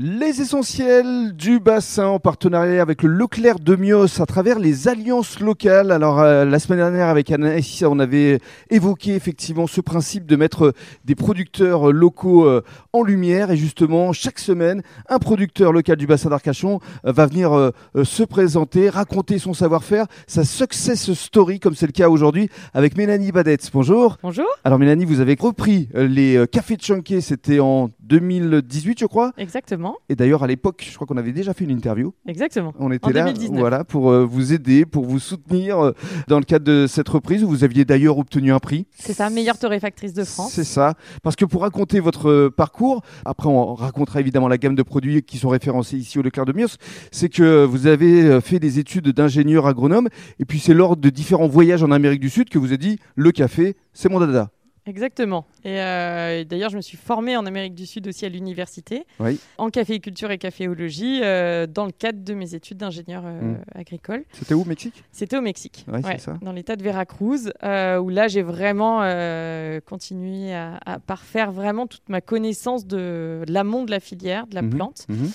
Les essentiels du bassin en partenariat avec le Leclerc de Mios à travers les alliances locales. Alors euh, la semaine dernière avec Anaïs, on avait évoqué effectivement ce principe de mettre des producteurs locaux euh, en lumière et justement chaque semaine un producteur local du bassin d'Arcachon euh, va venir euh, euh, se présenter, raconter son savoir-faire, sa success story comme c'est le cas aujourd'hui avec Mélanie Badetz. Bonjour. Bonjour. Alors Mélanie, vous avez repris les cafés de Chunké, c'était en 2018 je crois. Exactement. Et d'ailleurs, à l'époque, je crois qu'on avait déjà fait une interview. Exactement. On était En là 2019. voilà, pour euh, vous aider, pour vous soutenir euh, dans le cadre de cette reprise où vous aviez d'ailleurs obtenu un prix. C'est ça, meilleure torréfactrice de France. C'est ça. Parce que pour raconter votre euh, parcours, après on racontera évidemment la gamme de produits qui sont référencés ici au Leclerc de Mios, c'est que vous avez fait des études d'ingénieur agronome et puis c'est lors de différents voyages en Amérique du Sud que vous avez dit le café, c'est mon dada. Exactement. Et, euh, et d'ailleurs, je me suis formée en Amérique du Sud aussi à l'université, Oui. en caféiculture et caféologie, euh, dans le cadre de mes études d'ingénieur euh, Mm. agricole. C'était où, Mexique? C'était au Mexique, Ouais, c'est ça. dans l'état de Veracruz, où là, j'ai vraiment continué à, à parfaire vraiment toute ma connaissance de, de l'amont de la filière, de la Mhm. plante. Mhm.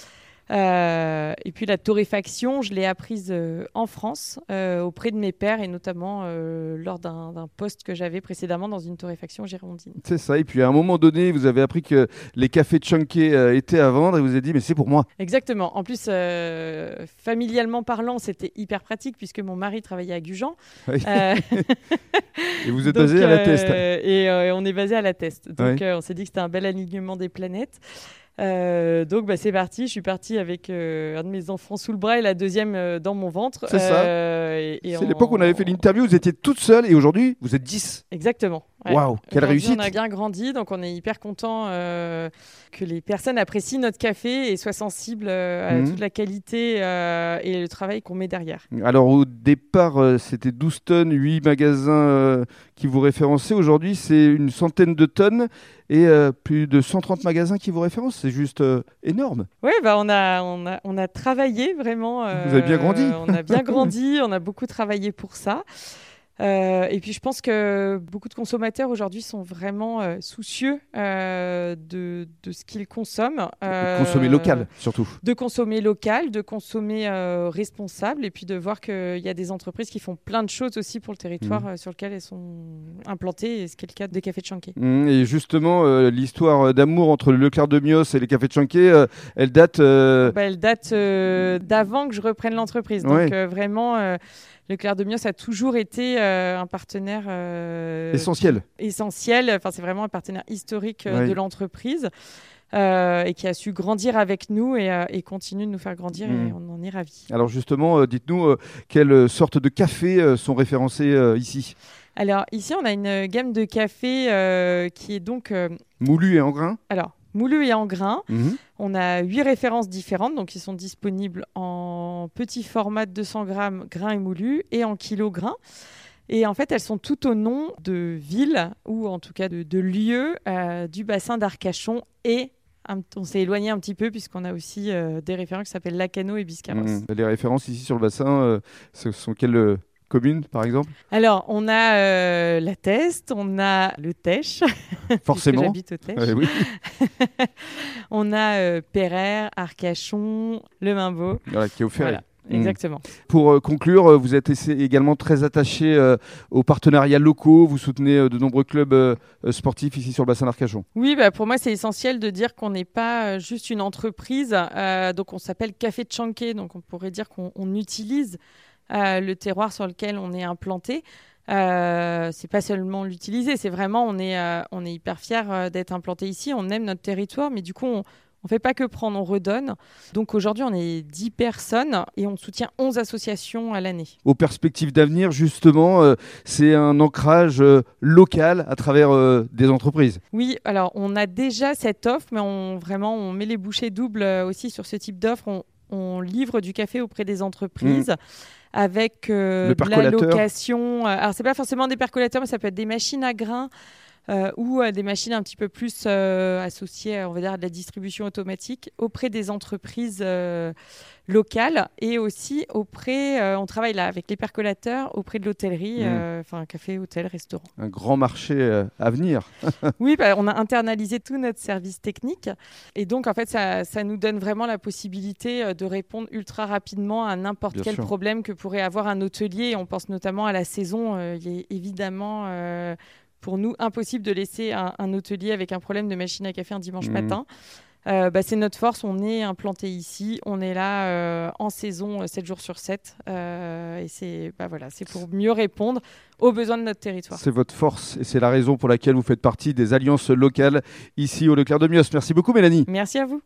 Euh, et puis la torréfaction, je l'ai apprise euh, en France euh, auprès de mes pères et notamment lors d'un poste que j'avais précédemment dans une torréfaction girondine. C'est ça. Et puis à un moment donné, vous avez appris que les cafés Chunké étaient à vendre et vous avez dit mais c'est pour moi. Exactement. En plus, familialement parlant, c'était hyper pratique puisque mon mari travaillait à Gujan. Oui. Et vous êtes donc, basé à la euh, test. Et on est basé à la test. Donc on s'est dit que c'était un bel alignement des planètes. Euh, donc bah, c'est parti, je suis partie avec euh, un de mes enfants sous le bras et la deuxième euh, dans mon ventre. C'est ça. C'est l'époque où on avait fait l'interview, vous étiez toute seule et aujourd'hui vous êtes 10. Exactement. Ouais. Waouh, quelle réussite On a bien grandi, donc on est hyper content euh, que les personnes apprécient notre café et soient sensibles euh, à Mhm. toute la qualité euh, et le travail qu'on met derrière. Alors au départ, c'était 12 tonnes, 8 magasins qui vous référençaient. Aujourd'hui, c'est une centaine de tonnes et plus de 130 magasins qui vous référencent. C'est juste énorme. Oui, bah on, a, on, a, on a travaillé vraiment. Vous avez bien grandi. On a bien grandi, on a beaucoup travaillé pour ça. Euh, et puis je pense que beaucoup de consommateurs aujourd'hui sont vraiment euh, soucieux euh, de, de ce qu'ils consomment. Euh, Consommer local, surtout. de consommer local, de consommer responsable, et puis de voir qu'il y a des entreprises qui font plein de choses aussi pour le territoire euh, sur lequel elles sont implantées, et ce qui est le cas des cafés de Chanquet. Mm, Et justement, l'histoire d'amour entre le Leclerc de Mios et les cafés de euh, elle date. Bah, elle date d'avant que je reprenne l'entreprise. Donc Ouais. vraiment, Leclerc de Mios a toujours été euh, un partenaire euh, essentielle. essentiel. Enfin, c'est vraiment un partenaire historique euh, de l'entreprise. euh, et qui a su grandir avec nous et, euh, et continue de nous faire grandir et Mhm. on en est ravis. Alors justement, euh, dites-nous quelles sortes de cafés sont référencés ici? Alors ici, on a une gamme de café euh, qui est donc Moulu et en grain alors moulu et en grain. Mhm. On a huit références différentes, donc qui sont disponibles en petit format de 200 grammes grain et et en kilo. Et en fait, elles sont toutes au nom de villes ou en tout cas de, lieux euh, du bassin d'Arcachon et on s'est éloigné un petit peu puisqu'on a aussi euh, des références qui s'appellent Lacano et Biscarrosse. Mm. Les références ici sur le bassin, euh, ce sont quelles communes par exemple Alors, on a euh, la Teste, on a le Tèche, Forcément. j'habite au Tèche. Ouais, oui. On a euh, Arcachon, Le Minbeau. Voilà, qui est offert. Voilà, Mm. exactement. Pour euh, conclure, euh, vous êtes également très attaché euh, aux partenariats locaux. Vous soutenez euh, de nombreux clubs euh, euh, sportifs ici sur le bassin d'Arcachon. Oui, bah, pour moi, c'est essentiel de dire qu'on n'est pas euh, juste une entreprise. euh, donc, on s'appelle Café de Chanquet. Donc, on pourrait dire qu'on on utilise euh, le terroir sur lequel on est implanté. Euh, c'est pas seulement l'utiliser, c'est vraiment on est euh, on est hyper fier euh, d'être implanté ici. On aime notre territoire, mais du coup on on fait pas que prendre, on redonne. Donc aujourd'hui, on est 10 personnes et on soutient 11 associations à l'année. Aux perspectives d'avenir, justement, euh, c'est un ancrage euh, local à travers euh, des entreprises. Oui, alors on a déjà cette offre, mais on vraiment on met les bouchées doubles aussi sur ce type d'offre. On, on livre du café auprès des entreprises. Avec euh, de la location. Euh, Alors, c'est pas forcément des percolateurs, mais ça peut être des machines à grains, ou des machines un petit peu plus associées, on va dire, à de la distribution automatique auprès des entreprises locales et aussi auprès, on travaille là avec les percolateurs auprès de l'hôtellerie, mmh. enfin café, hôtel, restaurant. Un grand marché à venir. oui, bah, on a internalisé tout notre service technique et donc en fait ça, ça nous donne vraiment la possibilité de répondre ultra rapidement à n'importe quel problème que pourrait avoir un hôtelier. On pense notamment à la saison. Euh, il est évidemment euh, pour nous impossible de laisser un, hôtelier avec un problème de machine à café un dimanche mmh. matin. Euh, bah, c'est notre force, on est implanté ici, on est là en saison 7 jours sur 7 et c'est bah, voilà, pour mieux répondre aux besoins de notre territoire. C'est votre force et c'est la raison pour laquelle vous faites partie des alliances locales ici au Leclerc de Mios. Merci beaucoup Mélanie. Merci à vous.